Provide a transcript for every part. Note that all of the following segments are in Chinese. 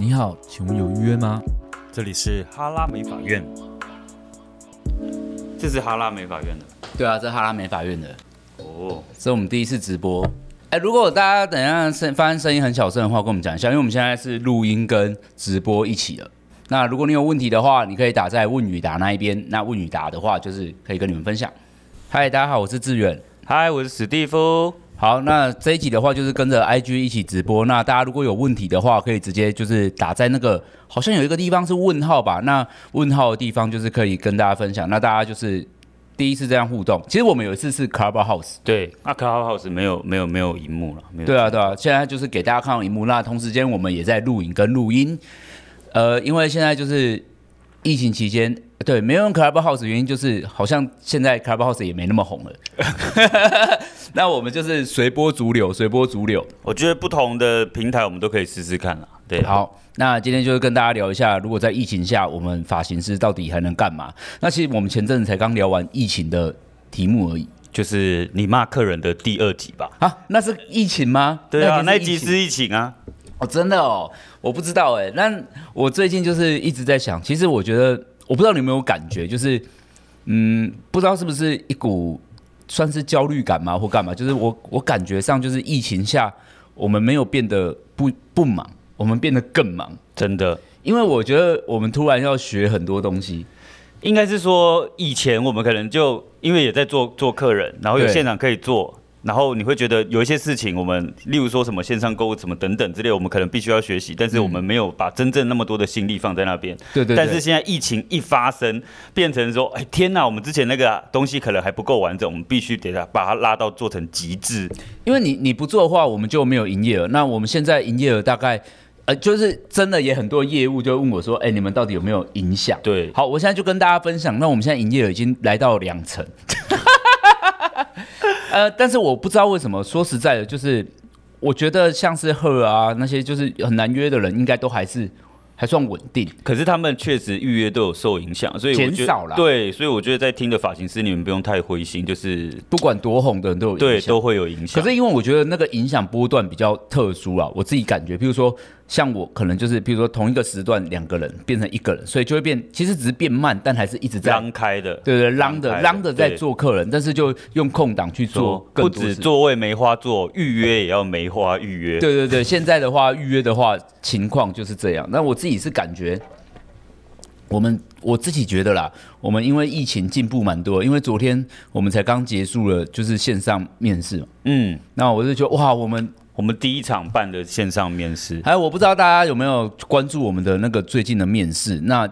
你好，请问有预约吗？这里是哈拉美法院，这是哈拉美法院的。对啊，这是哈拉美法院的。哦，这是我们第一次直播。哎，如果大家等一下声发现声音很小声的话，跟我们讲一下，因为我们现在是录音跟直播一起的。那如果你有问题的话，你可以打在问与答那一边。那问与答的话，就是可以跟你们分享。嗨，大家好，我是志远。嗨，我是史蒂夫。好，那这一集的话就是跟着 IG 一起直播。那大家如果有问题的话，可以直接就是打在那个好像有一个地方是问号吧？那问号的地方就是可以跟大家分享。那大家就是第一次这样互动。其实我们有一次是 Clubhouse，对，那 Clubhouse 没有没有没有荧幕了。没有对啊对啊，现在就是给大家看到荧幕。那同时间我们也在录影跟录音。呃，因为现在就是疫情期间。对，没有用 Clubhouse 的原因就是，好像现在 Clubhouse 也没那么红了。那我们就是随波逐流，随波逐流。我觉得不同的平台我们都可以试试看了。对，好，那今天就是跟大家聊一下，如果在疫情下，我们发型师到底还能干嘛？那其实我们前阵子才刚聊完疫情的题目而已，就是你骂客人的第二集吧？啊，那是疫情吗？对啊，那一集是疫情啊。哦，真的哦，我不知道哎。那我最近就是一直在想，其实我觉得。我不知道你有没有感觉，就是，嗯，不知道是不是一股算是焦虑感吗，或干嘛？就是我我感觉上就是疫情下，我们没有变得不不忙，我们变得更忙，真的。因为我觉得我们突然要学很多东西，应该是说以前我们可能就因为也在做做客人，然后有现场可以做。然后你会觉得有一些事情，我们例如说什么线上购物什么等等之类，我们可能必须要学习，但是我们没有把真正那么多的心力放在那边。对对。但是现在疫情一发生，变成说，哎天哪，我们之前那个东西可能还不够完整，我们必须得把它拉到做成极致。因为你你不做的话，我们就没有营业额。那我们现在营业额大概，呃，就是真的也很多业务就问我说，哎，你们到底有没有影响？对。好，我现在就跟大家分享，那我们现在营业额已经来到两成。呃，但是我不知道为什么，说实在的，就是我觉得像是贺啊那些就是很难约的人，应该都还是还算稳定。可是他们确实预约都有受影响，所以减少了。对，所以我觉得在听的发型师，你们不用太灰心，就是不管多红的人都有影响，对，都会有影响。可是因为我觉得那个影响波段比较特殊啊，我自己感觉，譬如说。像我可能就是，比如说同一个时段两个人变成一个人，所以就会变，其实只是变慢，但还是一直在啷开的，对对，啷的啷的在做客人，但是就用空档去做，不止座位梅花座，预约也要梅花预约。对对对，现在的话预约的话情况就是这样。那我自己是感觉，我们我自己觉得啦，我们因为疫情进步蛮多，因为昨天我们才刚结束了就是线上面试，嗯，那我就觉得哇，我们。我们第一场办的线上面试，还有我不知道大家有没有关注我们的那个最近的面试。那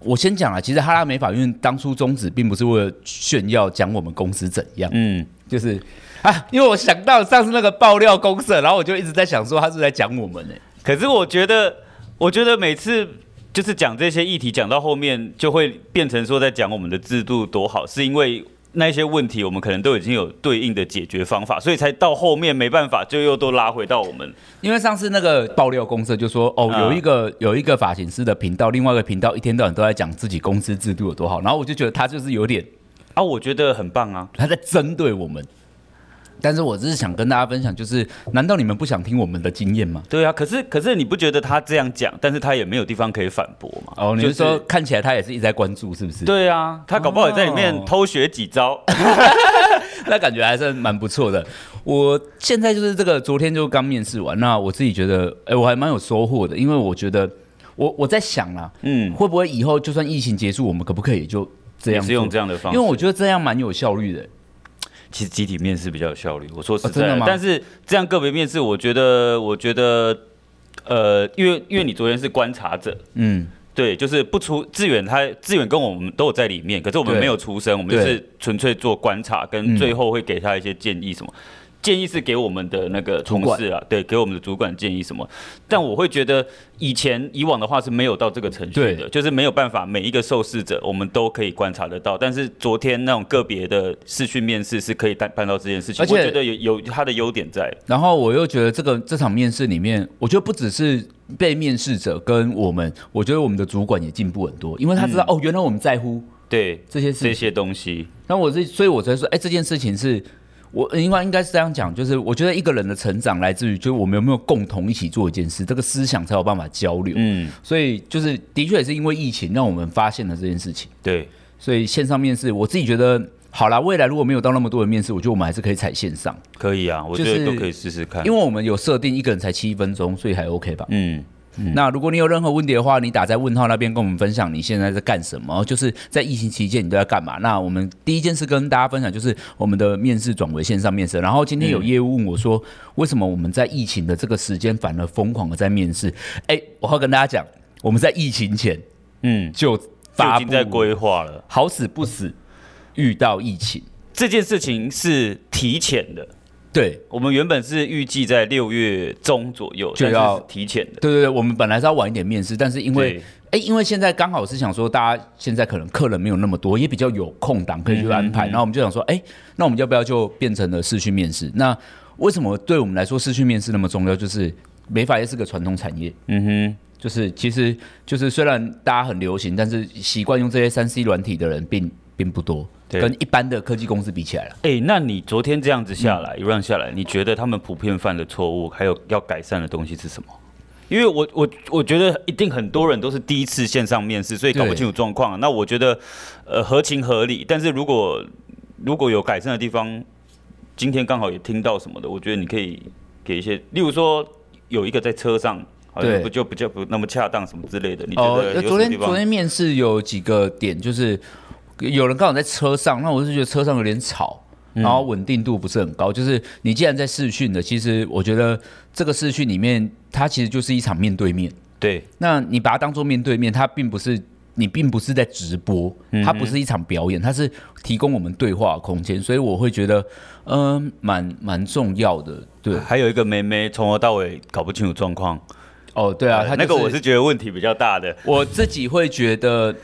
我先讲啊，其实哈拉美法院当初宗旨并不是为了炫耀讲我们公司怎样，嗯，就是 啊，因为我想到上次那个爆料公社，然后我就一直在想说他是在讲我们呢。可是我觉得，我觉得每次就是讲这些议题，讲到后面就会变成说在讲我们的制度多好，是因为。那些问题，我们可能都已经有对应的解决方法，所以才到后面没办法，就又都拉回到我们。因为上次那个爆料公社就说，哦，有一个有一个发型师的频道，另外一个频道一天到晚都在讲自己公司制度有多好，然后我就觉得他就是有点啊，我觉得很棒啊，他在针对我们。但是我只是想跟大家分享，就是难道你们不想听我们的经验吗？对啊，可是可是你不觉得他这样讲，但是他也没有地方可以反驳吗？哦，你是说、就是、看起来他也是一直在关注，是不是？对啊，他搞不好也在里面偷学几招，哦、那感觉还是蛮不错的。我现在就是这个，昨天就刚面试完，那我自己觉得，哎，我还蛮有收获的，因为我觉得我我在想啦，嗯，会不会以后就算疫情结束，我们可不可以就这样，是用这样的方式？因为我觉得这样蛮有效率的。其实集体面试比较有效率，我说实在的，的，但是这样个别面试，我觉得，我觉得，呃，因为因为你昨天是观察者，嗯，对，就是不出志远，他志远跟我们都有在里面，可是我们没有出声，我们就是纯粹做观察，跟最后会给他一些建议什么。建议是给我们的那个同事啊，对，给我们的主管建议什么？但我会觉得以前以往的话是没有到这个程序的，就是没有办法每一个受试者我们都可以观察得到。但是昨天那种个别的视讯面试是可以办办到这件事情，而且我觉得有有它的优点在。然后我又觉得这个这场面试里面，我觉得不只是被面试者跟我们，我觉得我们的主管也进步很多，因为他知道、嗯、哦，原来我们在乎对这些事这些东西。那我这所以我才说，哎，这件事情是。我应该应该是这样讲，就是我觉得一个人的成长来自于，就是我们有没有共同一起做一件事，这个思想才有办法交流。嗯，所以就是的确也是因为疫情，让我们发现了这件事情。对，所以线上面试，我自己觉得好啦，未来如果没有到那么多人面试，我觉得我们还是可以采线上。可以啊，我觉得都可以试试看，因为我们有设定一个人才七分钟，所以还 OK 吧。嗯。嗯、那如果你有任何问题的话，你打在问号那边跟我们分享你现在在干什么，就是在疫情期间你都在干嘛？那我们第一件事跟大家分享就是我们的面试转为线上面试。然后今天有业务问我说，为什么我们在疫情的这个时间反而疯狂的在面试？哎、欸，我要跟大家讲，我们在疫情前，嗯，就发布在规划了，好死不死遇到疫情，这件事情是提前的。对，我们原本是预计在六月中左右就要提前的。对对对，我们本来是要晚一点面试，但是因为哎，因为现在刚好是想说，大家现在可能客人没有那么多，也比较有空档可以去安排。嗯嗯嗯，然后我们就想说，哎，那我们要不要就变成了视讯面试？那为什么对我们来说视讯面试那么重要？就是美发业是个传统产业。嗯哼，就是其实就是虽然大家很流行，但是习惯用这些三 C 软体的人并并不多。对跟一般的科技公司比起来了，哎、欸，那你昨天这样子下来，一嗯、下来，你觉得他们普遍犯的错误，还有要改善的东西是什么？因为我我我觉得一定很多人都是第一次线上面试，所以搞不清楚状况。那我觉得呃合情合理，但是如果如果有改善的地方，今天刚好也听到什么的，我觉得你可以给一些，例如说有一个在车上，好像不就比较不那么恰当什么之类的。你觉得有什么地方？昨天昨天面试有几个点就是。有人刚好在车上，那我是觉得车上有点吵，然后稳定度不是很高。嗯、就是你既然在视讯的，其实我觉得这个视讯里面，它其实就是一场面对面。对，那你把它当做面对面，它并不是你并不是在直播，它不是一场表演，它是提供我们对话空间。所以我会觉得，嗯、呃，蛮蛮重要的。对，还有一个妹妹从头到尾搞不清楚状况。哦，对啊，他、就是、那个我是觉得问题比较大的。我自己会觉得。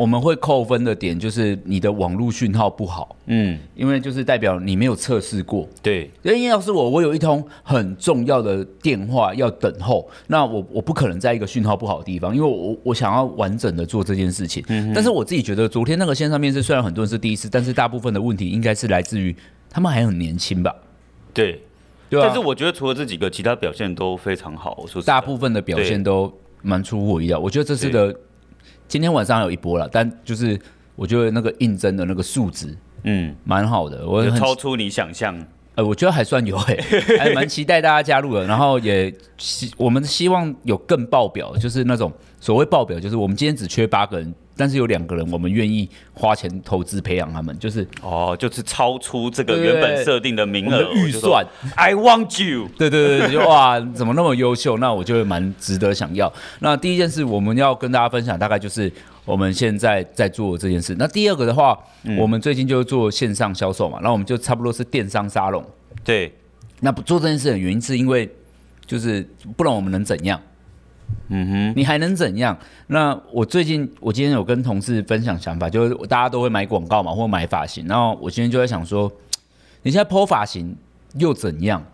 我们会扣分的点就是你的网络讯号不好，嗯，因为就是代表你没有测试过。对，因为要是我，我有一通很重要的电话要等候，那我我不可能在一个讯号不好的地方，因为我我想要完整的做这件事情。嗯，但是我自己觉得昨天那个线上面试，虽然很多人是第一次，但是大部分的问题应该是来自于他们还很年轻吧？对，对啊。但是我觉得除了这几个，其他表现都非常好。我说大部分的表现都蛮出乎我意料。我觉得这次的。今天晚上有一波了，但就是我觉得那个应征的那个数值，嗯，蛮好的，我很超出你想象。呃，我觉得还算有诶、欸，还蛮期待大家加入的。然后也希我们希望有更爆表，就是那种所谓报表，就是我们今天只缺八个人。但是有两个人，我们愿意花钱投资培养他们，就是哦，就是超出这个原本设定的名额预算。I want you，对对对，就哇，怎么那么优秀？那我就会蛮值得想要。那第一件事我们要跟大家分享，大概就是我们现在在做这件事。那第二个的话，嗯、我们最近就做线上销售嘛，那我们就差不多是电商沙龙。对，那不做这件事的原因是因为，就是不然我们能怎样？嗯哼，你还能怎样？那我最近，我今天有跟同事分享想法，就是大家都会买广告嘛，或买发型。然后我今天就在想说，你现在 po 发型又怎样？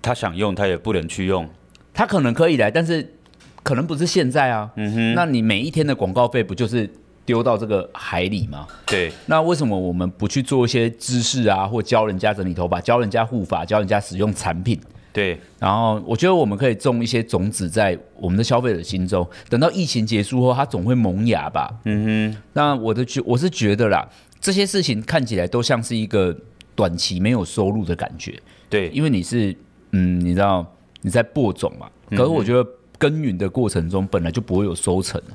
他想用，他也不能去用。他可能可以来，但是可能不是现在啊。嗯哼，那你每一天的广告费不就是丢到这个海里吗？对。那为什么我们不去做一些知识啊，或教人家整理头发，教人家护发，教人家使用产品？对，然后我觉得我们可以种一些种子在我们的消费者心中，等到疫情结束后，它总会萌芽吧。嗯哼，那我的觉我是觉得啦，这些事情看起来都像是一个短期没有收入的感觉。对，因为你是嗯，你知道你在播种嘛，可是我觉得耕耘的过程中本来就不会有收成啊，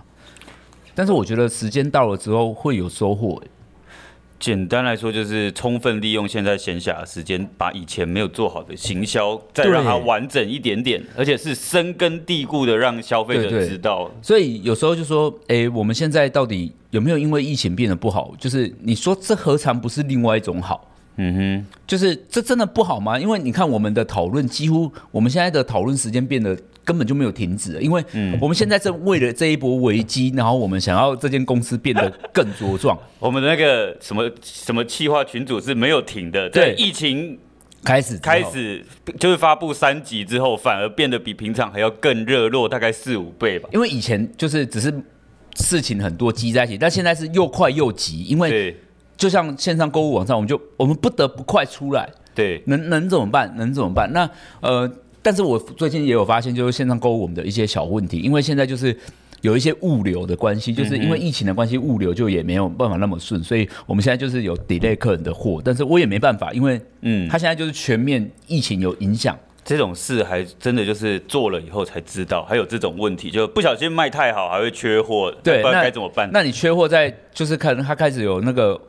但是我觉得时间到了之后会有收获欸。简单来说，就是充分利用现在闲暇的时间，把以前没有做好的行销，再让它完整一点点，而且是深根蒂固的，让消费者知道。所以有时候就说，哎、欸，我们现在到底有没有因为疫情变得不好？就是你说这何尝不是另外一种好？嗯哼，就是这真的不好吗？因为你看我们的讨论，几乎我们现在的讨论时间变得。根本就没有停止，因为我们现在正为了这一波危机，然后我们想要这间公司变得更茁壮。我们的那个什么什么企划群组是没有停的，对，疫情开始开始就是发布三级之后，反而变得比平常还要更热络，大概四五倍吧。因为以前就是只是事情很多积在一起，但现在是又快又急，因为就像线上购物网站，我们就我们不得不快出来。对，能能怎么办？能怎么办？那呃，但是我最近也有发现，就是线上购物我们的一些小问题，因为现在就是。有一些物流的关系，就是因为疫情的关系，物流就也没有办法那么顺，所以我们现在就是有 delay 客人的货，但是我也没办法，因为嗯，他现在就是全面疫情有影响，这种事还真的就是做了以后才知道，还有这种问题，就不小心卖太好还会缺货，对，不知道该怎么办？那你缺货在就是可能他开始有那个。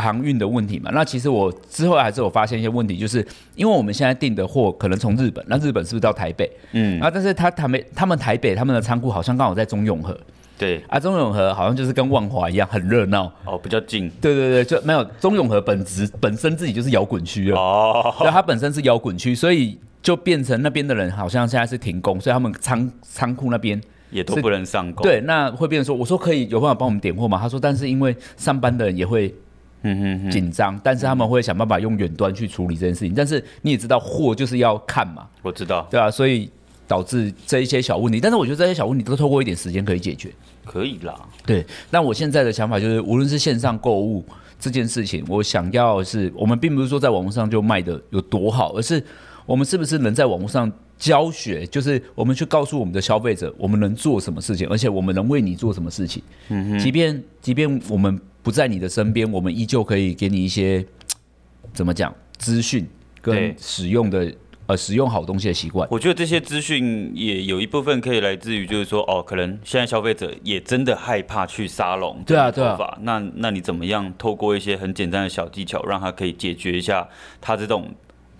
航运的问题嘛，那其实我之后还是有发现一些问题，就是因为我们现在订的货可能从日本，那日本是不是到台北？嗯，啊，但是他台北，他们台北他们的仓库好像刚好在中永和，对，啊，中永和好像就是跟万华一样很热闹，哦，比较近，对对对，就没有中永和本质本身自己就是摇滚区了，哦，对，它本身是摇滚区，所以就变成那边的人好像现在是停工，所以他们仓仓库那边也都不能上工，对，那会变成说，我说可以有办法帮我们点货吗？他说，但是因为上班的人也会。嗯嗯，紧张，但是他们会想办法用远端去处理这件事情。但是你也知道，货就是要看嘛，我知道，对啊，所以导致这一些小问题。但是我觉得这些小问题都透过一点时间可以解决，可以啦。对，那我现在的想法就是，无论是线上购物这件事情，我想要的是，我们并不是说在网络上就卖的有多好，而是我们是不是能在网络上教学，就是我们去告诉我们的消费者，我们能做什么事情，而且我们能为你做什么事情。嗯哼，即便即便我们。不在你的身边，我们依旧可以给你一些 怎么讲资讯跟使用的呃使用好东西的习惯。我觉得这些资讯也有一部分可以来自于，就是说哦，可能现在消费者也真的害怕去沙龙。对啊，对啊。那那你怎么样透过一些很简单的小技巧，让他可以解决一下他这种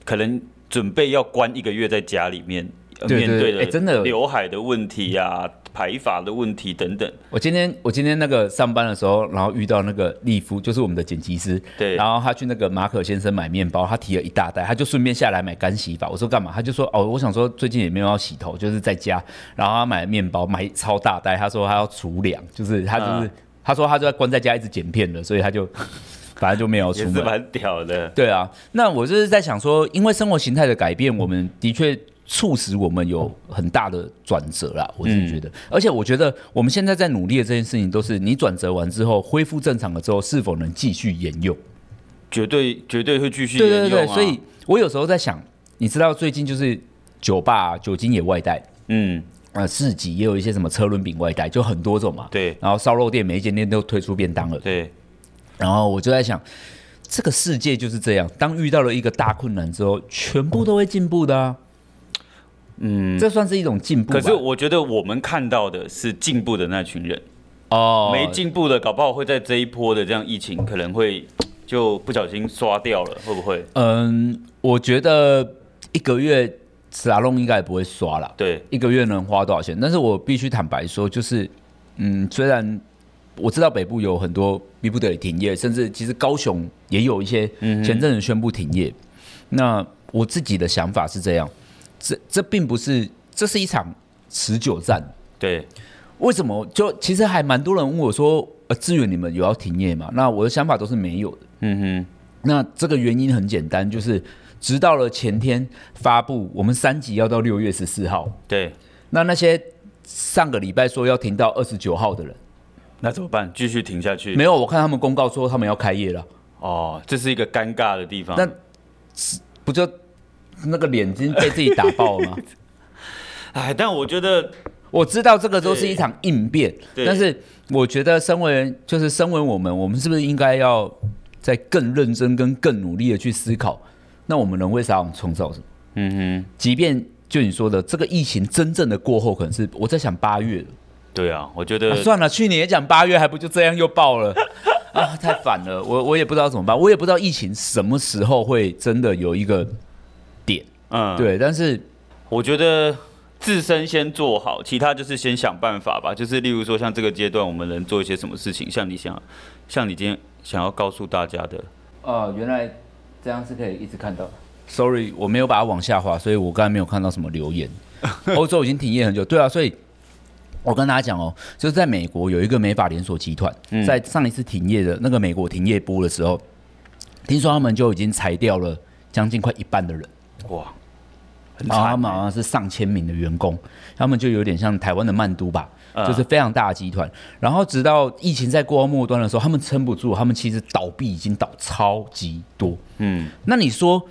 可能准备要关一个月在家里面面对的真的刘海的问题呀、啊。排法的问题等等。我今天我今天那个上班的时候，然后遇到那个利夫，就是我们的剪辑师。对。然后他去那个马可先生买面包，他提了一大袋，他就顺便下来买干洗发。我说干嘛？他就说哦，我想说最近也没有要洗头，就是在家。然后他买面包，买超大袋。他说他要储粮，就是他就是、嗯、他说他就在关在家一直剪片了，所以他就反正就没有出门。也是蛮屌的。对啊，那我就是在想说，因为生活形态的改变，我们的确。促使我们有很大的转折啦，我是觉得，而且我觉得我们现在在努力的这件事情，都是你转折完之后恢复正常了之后，是否能继续沿用？绝对绝对会继续。对对对，所以我有时候在想，你知道最近就是酒吧酒精也外带，嗯，呃，市集也有一些什么车轮饼外带，就很多种嘛。对，然后烧肉店每一间店都推出便当了。对，然后我就在想，这个世界就是这样，当遇到了一个大困难之后，全部都会进步的啊。嗯，这算是一种进步。可是我觉得我们看到的是进步的那群人哦，没进步的，搞不好会在这一波的这样疫情，可能会就不小心刷掉了，会不会？嗯，我觉得一个月沙龙应该也不会刷了。对，一个月能花多少钱？但是我必须坦白说，就是嗯，虽然我知道北部有很多逼不得已停业，甚至其实高雄也有一些前阵子宣布停业。嗯、那我自己的想法是这样。这这并不是，这是一场持久战。对，为什么？就其实还蛮多人问我说：“呃，志远，你们有要停业吗？”那我的想法都是没有的。嗯哼。那这个原因很简单，就是直到了前天发布，我们三级要到六月十四号。对。那那些上个礼拜说要停到二十九号的人，那怎么办？继续停下去？没有，我看他们公告说他们要开业了。哦，这是一个尴尬的地方。那不就？那个脸已经被自己打爆了吗？哎，但我觉得我知道这个都是一场应变，但是我觉得身为就是身为我们，我们是不是应该要再更认真跟更努力的去思考？那我们能为啥创造什么？嗯哼，即便就你说的这个疫情真正的过后，可能是我在想八月了。对啊，我觉得、啊、算了，去年也讲八月，还不就这样又爆了 啊？太反了，我我也不知道怎么办，我也不知道疫情什么时候会真的有一个点。嗯，对，但是我觉得自身先做好，其他就是先想办法吧。就是例如说，像这个阶段，我们能做一些什么事情？像你想，像你今天想要告诉大家的，哦，原来这样是可以一直看到。Sorry，我没有把它往下滑，所以我刚才没有看到什么留言。欧洲已经停业很久，对啊，所以我跟大家讲哦，就是在美国有一个美法连锁集团，在上一次停业的那个美国停业波的时候，听说他们就已经裁掉了将近快一半的人，哇。然后他们好像是上千名的员工，他们就有点像台湾的曼都吧，就是非常大的集团。然后直到疫情在过末端的时候，他们撑不住，他们其实倒闭已经倒超级多。嗯，那你说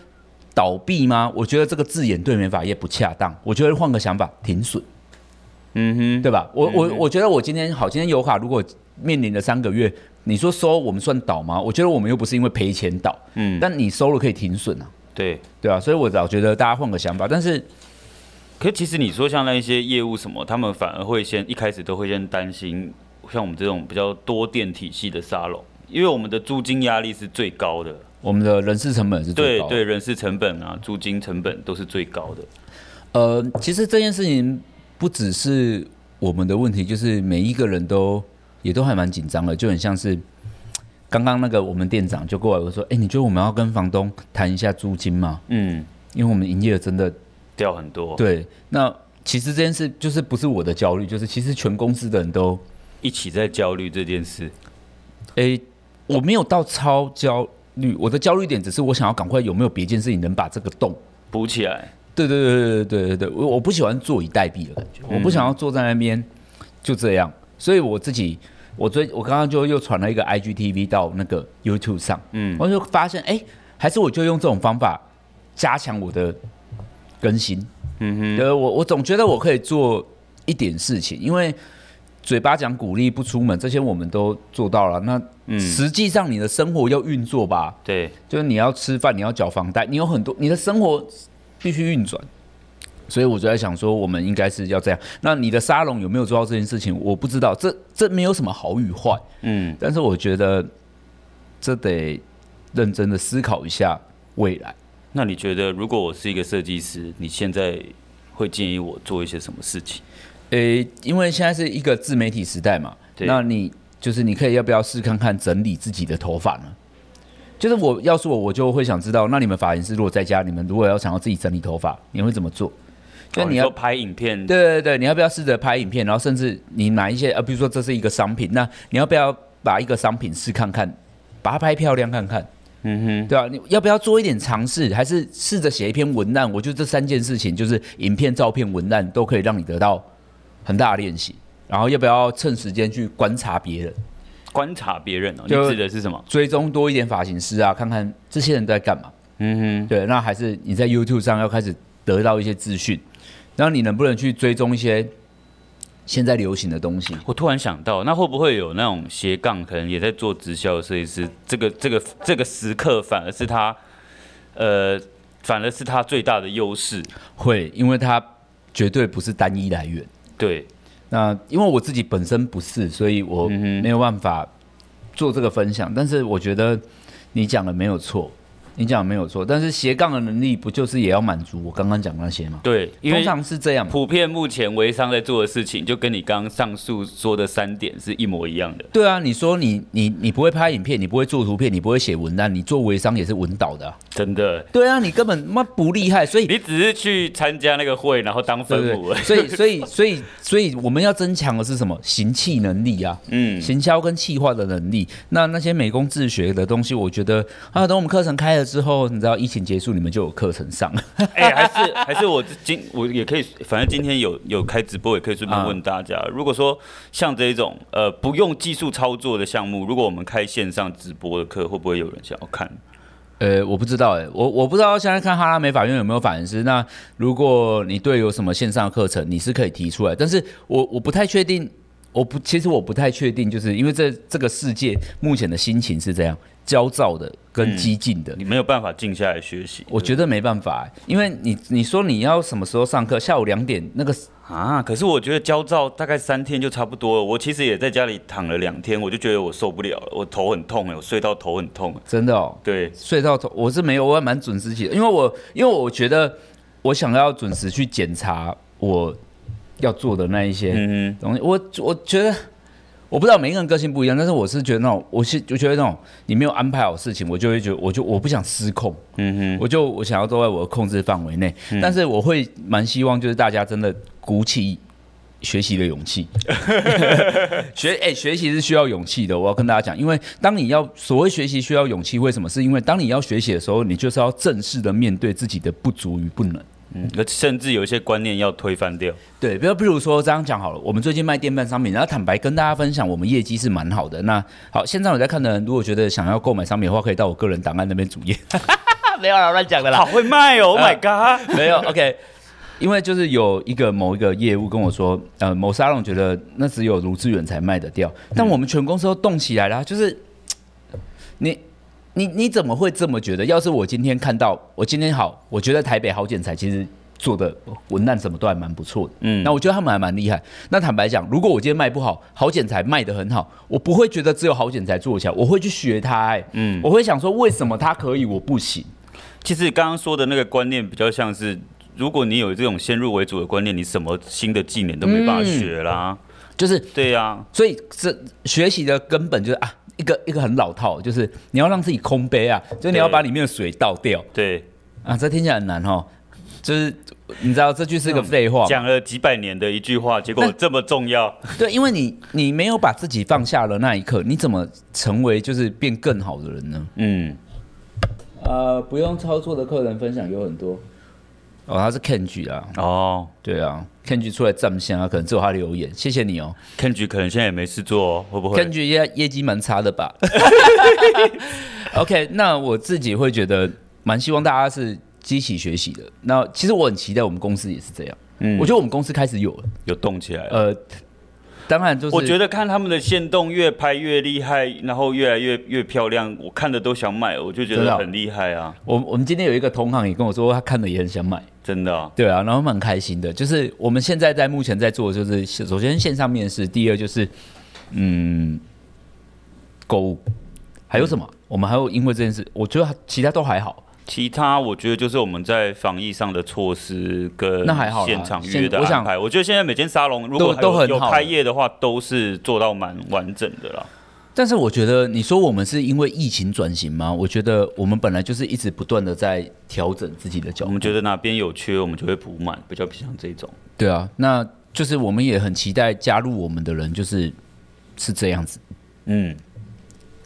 倒闭吗？我觉得这个字眼对美法业不恰当。我觉得换个想法，停损。嗯哼，对吧？我、嗯、我我觉得我今天好，今天油卡如果面临了三个月，你说收我们算倒吗？我觉得我们又不是因为赔钱倒，嗯，但你收了可以停损啊。对对啊，所以我老觉得大家换个想法。但是，可其实你说像那一些业务什么，他们反而会先一开始都会先担心，像我们这种比较多店体系的沙龙，因为我们的租金压力是最高的，我们的人事成本是最高的。对对，人事成本啊，租金成本都是最高的。呃，其实这件事情不只是我们的问题，就是每一个人都也都还蛮紧张的，就很像是。刚刚那个我们店长就过来我说：“哎，你觉得我们要跟房东谈一下租金吗？”嗯，因为我们营业额真的掉很多。对，那其实这件事就是不是我的焦虑，就是其实全公司的人都一起在焦虑这件事。哎，我没有到超焦虑，我的焦虑点只是我想要赶快有没有别件事情能把这个洞补起来。对对对对对对对，我我不喜欢坐以待毙的感觉，嗯、我不想要坐在那边就这样，所以我自己。我最我刚刚就又传了一个 IGTV 到那个 YouTube 上，嗯，我就发现，哎、欸，还是我就用这种方法加强我的更新，嗯哼，呃，我我总觉得我可以做一点事情，因为嘴巴讲鼓励不出门，这些我们都做到了，那实际上你的生活要运作吧，对，就是你要吃饭，你要缴房贷，你有很多，你的生活必须运转。所以我就在想说，我们应该是要这样。那你的沙龙有没有做到这件事情？我不知道，这这没有什么好与坏。嗯，但是我觉得这得认真的思考一下未来。那你觉得，如果我是一个设计师，你现在会建议我做一些什么事情？诶、欸，因为现在是一个自媒体时代嘛，那你就是你可以要不要试看看整理自己的头发呢？就是我要是我，我就会想知道，那你们发型师如果在家，你们如果要想要自己整理头发，你会怎么做？就你要拍影片，对对对，你要不要试着拍影片？然后甚至你拿一些，呃，比如说这是一个商品，那你要不要把一个商品试看看，把它拍漂亮看看？嗯哼，对啊，你要不要做一点尝试？还是试着写一篇文案？我觉得这三件事情，就是影片、照片、文案，都可以让你得到很大的练习。然后要不要趁时间去观察别人？观察别人哦，你指的是什么？追踪多一点发型师啊，看看这些人在干嘛？嗯哼，对，那还是你在 YouTube 上要开始得到一些资讯。那你能不能去追踪一些现在流行的东西？我突然想到，那会不会有那种斜杠，可能也在做直销的设计师？这个、这个、这个时刻反而是他，呃，反而是他最大的优势。会，因为他绝对不是单一来源。对。那因为我自己本身不是，所以我没有办法做这个分享。但是我觉得你讲的没有错。你讲没有错，但是斜杠的能力不就是也要满足我刚刚讲那些吗？对，因为通常是这样。普遍目前微商在做的事情，就跟你刚刚上述说的三点是一模一样的。对啊，你说你你你不会拍影片，你不会做图片，你不会写文案，你做微商也是文导的啊，真的。对啊，你根本妈不厉害，所以你只是去参加那个会，然后当分母。所以所以所以所以我们要增强的是什么？行气能力啊，嗯，行销跟气化的能力。那那些美工自学的东西，我觉得啊，等我们课程开了之后，你知道。疫情结束，你们就有课程上了。哎，还是还是我今我也可以，反正今天有有开直播，也可以顺便问大家，如果说像这种呃不用技术操作的项目，如果我们开线上直播的课，会不会有人想要看？呃，我不知道，哎，我我不知道现在看哈拉美法院有没有发型师。那如果你对有什么线上课程，你是可以提出来，但是我我不太确定，我不其实我不太确定，就是因为这这个世界目前的心情是这样。焦躁的跟激进的、嗯，你没有办法静下来学习。我觉得没办法，因为你你说你要什么时候上课？下午两点那个啊？可是我觉得焦躁大概三天就差不多了。我其实也在家里躺了两天，我就觉得我受不了了，我头很痛哎，我睡到头很痛。真的哦？对，睡到头我是没有，我还蛮准时起的，因为我因为我觉得我想要准时去检查我要做的那一些东西。我我觉得。我不知道每一个人个性不一样，但是我是觉得那种，我是就觉得那种你没有安排好事情，我就会觉得我就我不想失控，嗯哼，我就我想要都在我的控制范围内，嗯、但是我会蛮希望就是大家真的鼓起学习的勇气，学哎、欸、学习是需要勇气的，我要跟大家讲，因为当你要所谓学习需要勇气，为什么？是因为当你要学习的时候，你就是要正式的面对自己的不足与不能。嗯，甚至有一些观念要推翻掉。对，比如比如说这样讲好了，我们最近卖电办商品，然后坦白跟大家分享，我们业绩是蛮好的。那好，现在我在看的人，如果觉得想要购买商品的话，可以到我个人档案那边主页。没有啦，乱讲的啦。好会卖哦，Oh my god！没有，OK。因为就是有一个某一个业务跟我说，呃，某沙龙觉得那只有卢志远才卖得掉，但我们全公司都动起来了，就是 你你你怎么会这么觉得？要是我今天看到，我今天好，我觉得台北好剪裁其实做的文案什么都还蛮不错的，嗯，那我觉得他们还蛮厉害。那坦白讲，如果我今天卖不好，好剪裁卖的很好，我不会觉得只有好剪裁做起来，我会去学他，欸，嗯，我会想说为什么他可以，我不行。其实刚刚说的那个观念比较像是。如果你有这种先入为主的观念，你什么新的技能都没办法学啦。嗯、就是对呀、啊，所以这学习的根本就是啊，一个一个很老套，就是你要让自己空杯啊，就是你要把里面的水倒掉。对啊，这听起来很难哦。就是你知道这句是个废话，讲了几百年的一句话，结果这么重要。对，因为你你没有把自己放下了那一刻，你怎么成为就是变更好的人呢？嗯，呃，不用操作的客人分享有很多。哦，他是 Kenji 啊。哦，对啊，Kenji 出来站线啊，可能只有他留言，谢谢你哦。Kenji 可能现在也没事做哦，会不会？Kenji 业业绩蛮差的吧？OK，那我自己会觉得蛮希望大家是积极学习的。那其实我很期待我们公司也是这样。嗯，我觉得我们公司开始有了，有动起来了。呃。当然，就是我觉得看他们的线动越拍越厉害，然后越来越越漂亮，我看的都想买，我就觉得很厉害啊。我我们今天有一个同行也跟我说，他看的也很想买，真的、啊。对啊，然后蛮开心的。就是我们现在在目前在做，就是首先线上面试，第二就是嗯购物，还有什么？嗯、我们还有因为这件事，我觉得其他都还好。其他我觉得就是我们在防疫上的措施跟现场约的安排，我觉得现在每间沙龙如果都很有开业的话，都是做到蛮完整的啦。但是我觉得你说我们是因为疫情转型吗？我觉得我们本来就是一直不断的在调整自己的脚步。我们觉得哪边有缺，我们就会补满，比较偏向这种。对啊，那就是我们也很期待加入我们的人，就是是这样子。嗯。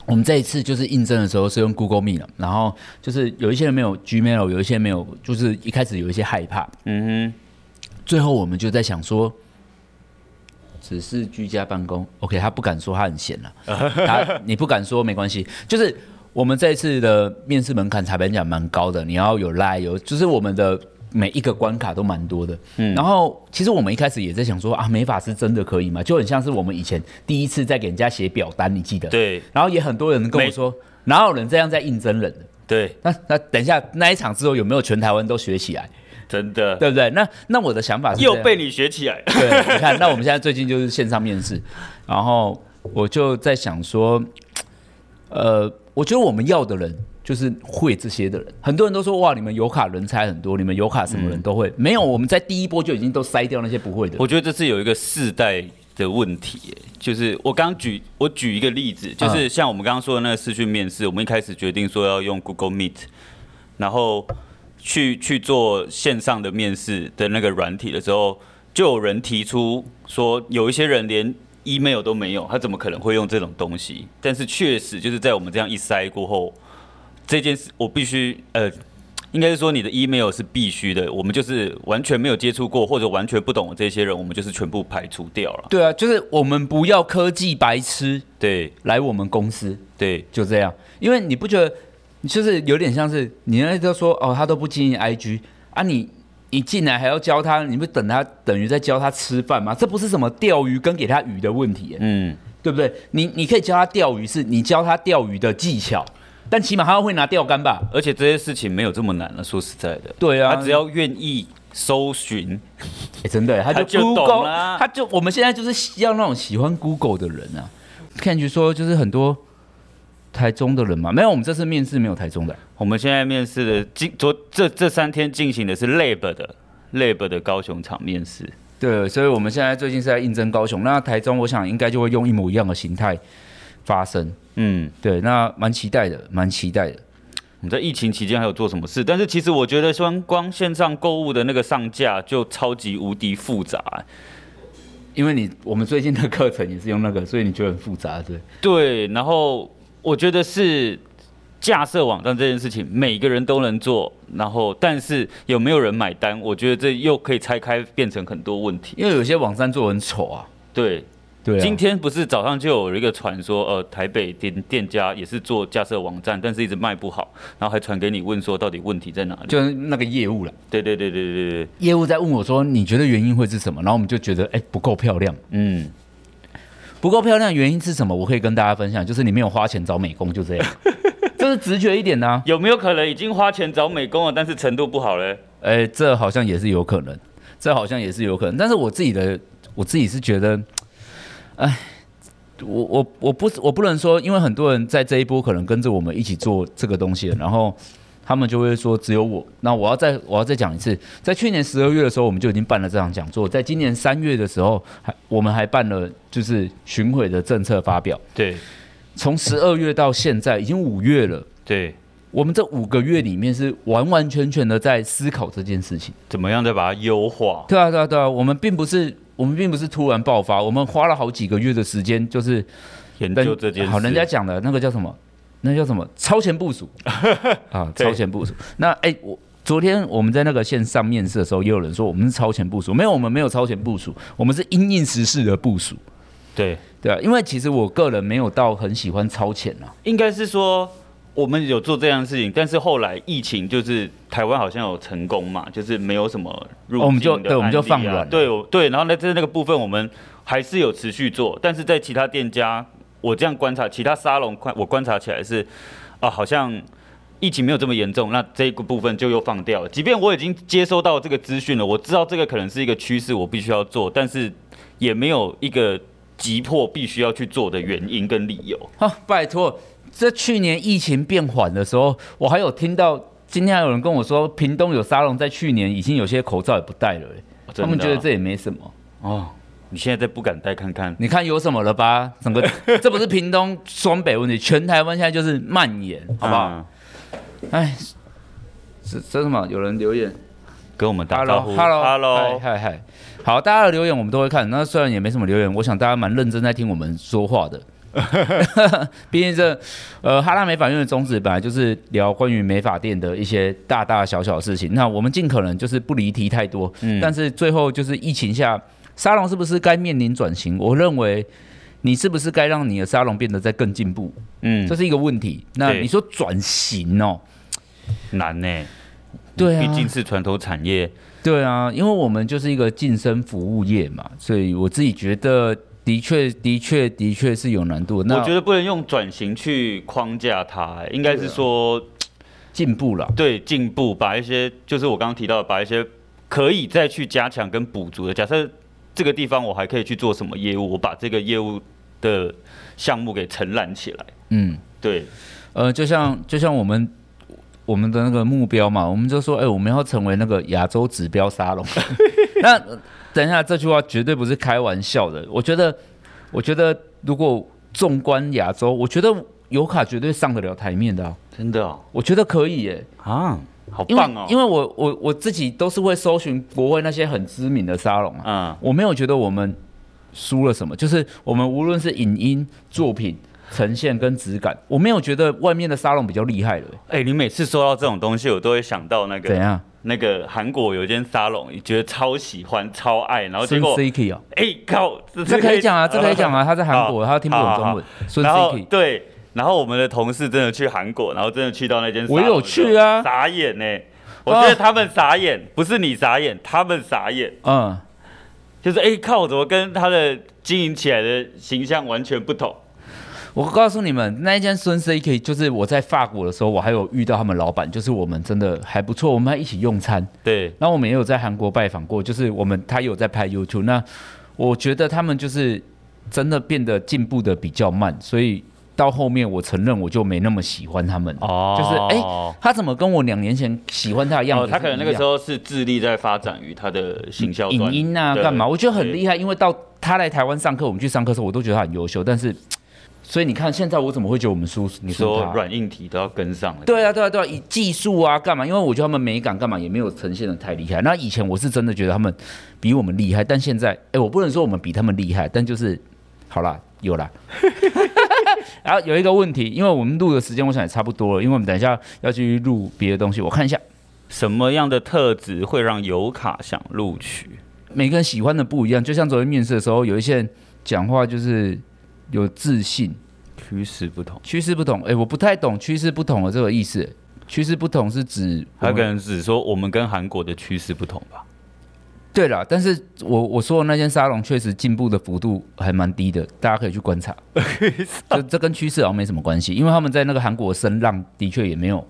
我们这一次就是应征的时候是用 Google Meet，然后就是有一些人没有 Gmail，有一些没有，就是一开始有一些害怕。嗯哼。最后我们就在想说，只是居家办公，OK，他不敢说他很闲了，他你不敢说没关系，就是我们这一次的面试门槛，坦白讲蛮高的，你要有 Line，有就是我们的。每一个关卡都蛮多的，嗯，然后其实我们一开始也在想说啊，美法师真的可以吗？就很像是我们以前第一次在给人家写表单，你记得？对。然后也很多人跟我说，哪有人这样在应征人的？对。那那等一下那一场之后有没有全台湾都学起来？真的，对不对？那那我的想法是又被你学起来。对，你看，那我们现在最近就是线上面试，然后我就在想说，呃，我觉得我们要的人。就是会这些的人，很多人都说哇，你们有卡人才很多，你们有卡什么人都会。嗯、没有，我们在第一波就已经都筛掉那些不会的。我觉得这是有一个世代的问题，就是我刚举我举一个例子，就是像我们刚刚说的那个视讯面试，我们一开始决定说要用 Google Meet，然后去去做线上的面试的那个软体的时候，就有人提出说，有一些人连 email 都没有，他怎么可能会用这种东西？但是确实就是在我们这样一筛过后。这件事我必须呃，应该是说你的 email 是必须的。我们就是完全没有接触过或者完全不懂的这些人，我们就是全部排除掉了。对啊，就是我们不要科技白痴，对，来我们公司，对，就这样。因为你不觉得，就是有点像是你那都说哦，他都不经营 IG 啊你，你你进来还要教他，你不等他等于在教他吃饭吗？这不是什么钓鱼跟给他鱼的问题，嗯，对不对？你你可以教他钓鱼，是你教他钓鱼的技巧。但起码他会拿钓竿吧，而且这些事情没有这么难了。说实在的，对啊，他只要愿意搜寻，哎，真的，他就 Google，他就他就我们现在就是要那种喜欢 Google 的人啊。看去说就是很多台中的人嘛，没有，我们这次面试没有台中的。我们现在面试的进昨这这三天进行的是 Lab 的 Lab 的高雄场面试。对，所以我们现在最近是在应征高雄，那台中我想应该就会用一模一样的形态发生。嗯，对，那蛮期待的，蛮期待的。我们在疫情期间还有做什么事？但是其实我觉得，光光线上购物的那个上架就超级无敌复杂。因为你我们最近的课程也是用那个，所以你觉得很复杂，对？对。然后我觉得是架设网站这件事情，每个人都能做。然后，但是有没有人买单？我觉得这又可以拆开变成很多问题。因为有些网站做很丑啊。对。对、啊，今天不是早上就有一个传说，呃，台北店店家也是做架设网站，但是一直卖不好，然后还传给你问说到底问题在哪里？就是那个业务了。对对对对对对，业务在问我说，你觉得原因会是什么？然后我们就觉得，哎，不够漂亮。嗯，不够漂亮原因是什么？我可以跟大家分享，就是你没有花钱找美工，就这样，就是直觉一点呢、啊。有没有可能已经花钱找美工了，但是程度不好嘞？哎，这好像也是有可能，这好像也是有可能。但是我自己的，我自己是觉得。哎，我我我不我不能说，因为很多人在这一波可能跟着我们一起做这个东西，然后他们就会说只有我。那我要再我要再讲一次，在去年十二月的时候，我们就已经办了这场讲座，在今年三月的时候，还我们还办了就是巡回的政策发表。对，从十二月到现在已经五月了。对，我们这五个月里面是完完全全的在思考这件事情，怎么样再把它优化。对啊对啊对啊，我们并不是。我们并不是突然爆发，我们花了好几个月的时间，就是研究这件事。好，人家讲的那个叫什么？那叫什么？超前部署 啊，超前部署。那哎、欸，我昨天我们在那个线上面试的时候，也有人说我们是超前部署，没有，我们没有超前部署，我们是因应时事的部署。对对啊，因为其实我个人没有到很喜欢超前啊，应该是说。我们有做这样的事情，但是后来疫情就是台湾好像有成功嘛，就是没有什么入境的、啊哦、我们就对，我们就放软，对对。然后呢，在那个部分我们还是有持续做，但是在其他店家，我这样观察，其他沙龙观我观察起来是啊，好像疫情没有这么严重，那这个部分就又放掉了。即便我已经接收到这个资讯了，我知道这个可能是一个趋势，我必须要做，但是也没有一个急迫必须要去做的原因跟理由。啊，拜托。这去年疫情变缓的时候，我还有听到今天还有人跟我说，屏东有沙龙在去年已经有些口罩也不戴了，哦，他们觉得这也没什么哦。你现在再不敢戴看看，你看有什么了吧？整个 这不是屏东双北问题，全台湾现在就是蔓延，好不好？哎，是这什么？有人留言跟我们打招呼，Hello，Hello，嗨嗨，好，大家的留言我们都会看。那虽然也没什么留言，我想大家蛮认真在听我们说话的。毕竟这，呃，哈拉美法院的宗旨本来就是聊关于美发店的一些大大小小的事情。那我们尽可能就是不离题太多，嗯，但是最后就是疫情下，沙龙是不是该面临转型？我认为你是不是该让你的沙龙变得再更进步？嗯，这是一个问题。那你说转型哦，难呢、欸？对啊，毕竟是传统产业。对啊，因为我们就是一个晋升服务业嘛，所以我自己觉得。的确，的确，的确是有难度。那我觉得不能用转型去框架它，应该是说进步了。对，进步，把一些就是我刚刚提到的，把一些可以再去加强跟补足的。假设这个地方我还可以去做什么业务，我把这个业务的项目给承揽起来。嗯，对。呃，就像就像我们我们的那个目标嘛，我们就说，哎、欸，我们要成为那个亚洲指标沙龙。那等一下，这句话绝对不是开玩笑的。我觉得，我觉得如果纵观亚洲，我觉得尤卡绝对上得了台面的、啊。真的、哦，我觉得可以耶。啊，好棒哦！因为，我我我自己都是会搜寻国外那些很知名的沙龙啊。嗯。我没有觉得我们输了什么，就是我们无论是影音作品呈现跟质感，我没有觉得外面的沙龙比较厉害了。哎、欸，你每次说到这种东西，我都会想到那个怎样？那个韩国有一间沙龙，你觉得超喜欢、超爱，然后结果哎、欸、靠，这可以讲啊，这可以讲啊，他在韩国，他听不懂中文。然后对，然后我们的同事真的去韩国，然后真的去到那间，我有去啊，傻眼呢、欸。我觉得他们傻眼，不是你傻眼，他们傻眼。嗯，就是哎、欸、靠，怎么跟他的经营起来的形象完全不同？我告诉你们，那一间孙 CK 就是我在法国的时候，我还有遇到他们老板，就是我们真的还不错，我们还一起用餐。对，然后我们也有在韩国拜访过，就是我们他有在拍 YouTube。那我觉得他们就是真的变得进步的比较慢，所以到后面我承认我就没那么喜欢他们。哦，就是哎、欸，他怎么跟我两年前喜欢他的样子、哦？他可能那个时候是致力在发展于他的形象、影音啊，干嘛？我觉得很厉害，因为到他来台湾上课，我们去上课的时候，我都觉得他很优秀，但是。所以你看，现在我怎么会觉得我们输？你说软硬体都要跟上。对啊，对啊，对啊，以技术啊，干嘛？因为我觉得他们美感干嘛也没有呈现的太厉害。那以前我是真的觉得他们比我们厉害，但现在，哎，我不能说我们比他们厉害，但就是好啦，有啦。然后有一个问题，因为我们录的时间我想也差不多了，因为我们等一下要去录别的东西。我看一下，什么样的特质会让油卡想录取？每个人喜欢的不一样。就像昨天面试的时候，有一些人。讲话就是有自信。趋势不同，趋势不同，哎、欸，我不太懂趋势不同的这个意思。趋势不同是指，他可能只说我们跟韩国的趋势不同吧。对了，但是我我说的那间沙龙确实进步的幅度还蛮低的，大家可以去观察。就这跟趋势好像没什么关系，因为他们在那个韩国声浪的确也没有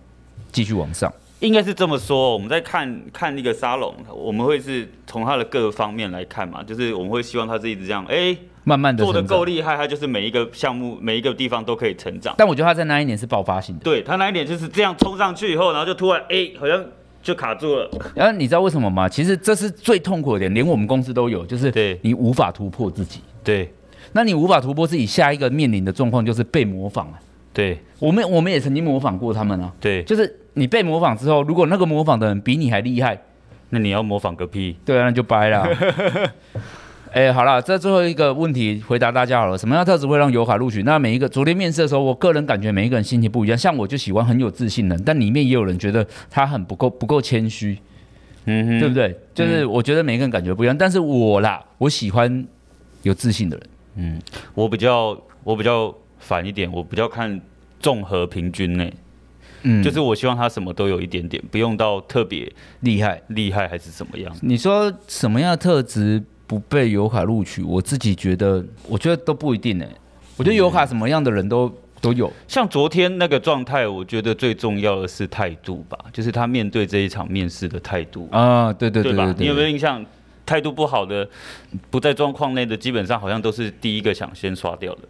继续往上。应该是这么说，我们在看看那个沙龙，我们会是从他的各个方面来看嘛，就是我们会希望他是一直这样，哎、欸。慢慢的做的够厉害，他就是每一个项目、每一个地方都可以成长。但我觉得他在那一年是爆发性的。对，他那一年就是这样冲上去以后，然后就突然哎、欸，好像就卡住了。然后你知道为什么吗？其实这是最痛苦的点，连我们公司都有，就是对你无法突破自己。对，那你无法突破自己，下一个面临的状况就是被模仿了。对，我们我们也曾经模仿过他们啊。对，就是你被模仿之后，如果那个模仿的人比你还厉害，那你要模仿个屁。对啊，那就掰了。哎，好了，这最后一个问题回答大家好了。什么样的特质会让油卡录取？那每一个昨天面试的时候，我个人感觉每一个人心情不一样。像我就喜欢很有自信的人，但里面也有人觉得他很不够不够谦虚，嗯哼，对不对？就是我觉得每一个人感觉不一样。但是我啦，我喜欢有自信的人。嗯，我比较我比较反一点，我比较看综合平均呢。嗯，就是我希望他什么都有一点点，不用到特别厉害厉害还是怎么样。你说什么样的特质？不被油卡录取，我自己觉得，我觉得都不一定呢。我觉得油卡什么样的人都都有，像昨天那个状态，我觉得最重要的是态度吧，就是他面对这一场面试的态度啊，对对对，对，对，对吧？你有没有印象？态度不好的，不在状况内的，基本上好像都是第一个想先刷掉的。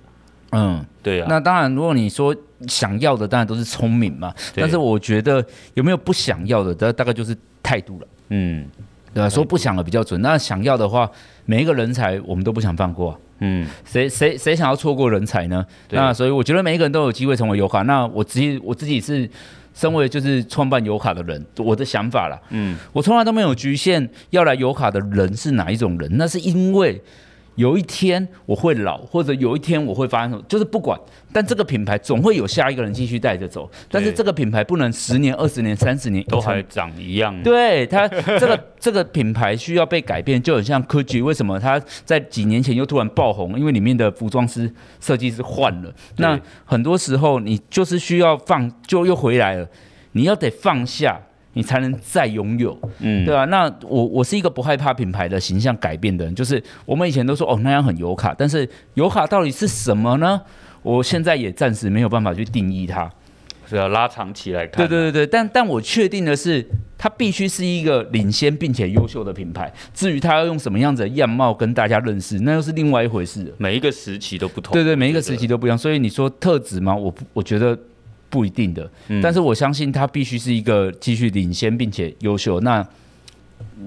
嗯，对啊。那当然，如果你说想要的，当然都是聪明嘛。但是我觉得有没有不想要的，大大概就是态度了。嗯。对吧？说不想的比较准，那想要的话，每一个人才我们都不想放过。嗯，谁谁谁想要错过人才呢？那所以我觉得每一个人都有机会成为油卡。那我自己我自己是身为就是创办油卡的人，我的想法啦。嗯，我从来都没有局限要来油卡的人是哪一种人，那是因为。有一天我会老，或者有一天我会发生什么，就是不管，但这个品牌总会有下一个人继续带着走。但是这个品牌不能十年、二十年、三十年都还长一样。对它这个这个品牌需要被改变，就很像 Gucci，为什么它在几年前又突然爆红？因为里面的服装师、设计师换了。那很多时候你就是需要放，就又回来了，你要得放下。你才能再拥有，嗯，对啊。那我我是一个不害怕品牌的形象改变的人，就是我们以前都说哦那样很油卡，但是油卡到底是什么呢？我现在也暂时没有办法去定义它，是要拉长期来看。对对对对，但但我确定的是，它必须是一个领先并且优秀的品牌。至于它要用什么样子的样貌跟大家认识，那又是另外一回事。每一个时期都不同。对对，每一个时期都不一样。所以你说特质吗？我我觉得。不一定的，但是我相信他必须是一个继续领先并且优秀。那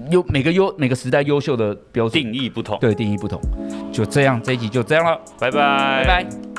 优每个优每个时代优秀的标准定义不同，对，定义不同。就这样，这一集就这样了，拜拜，拜拜。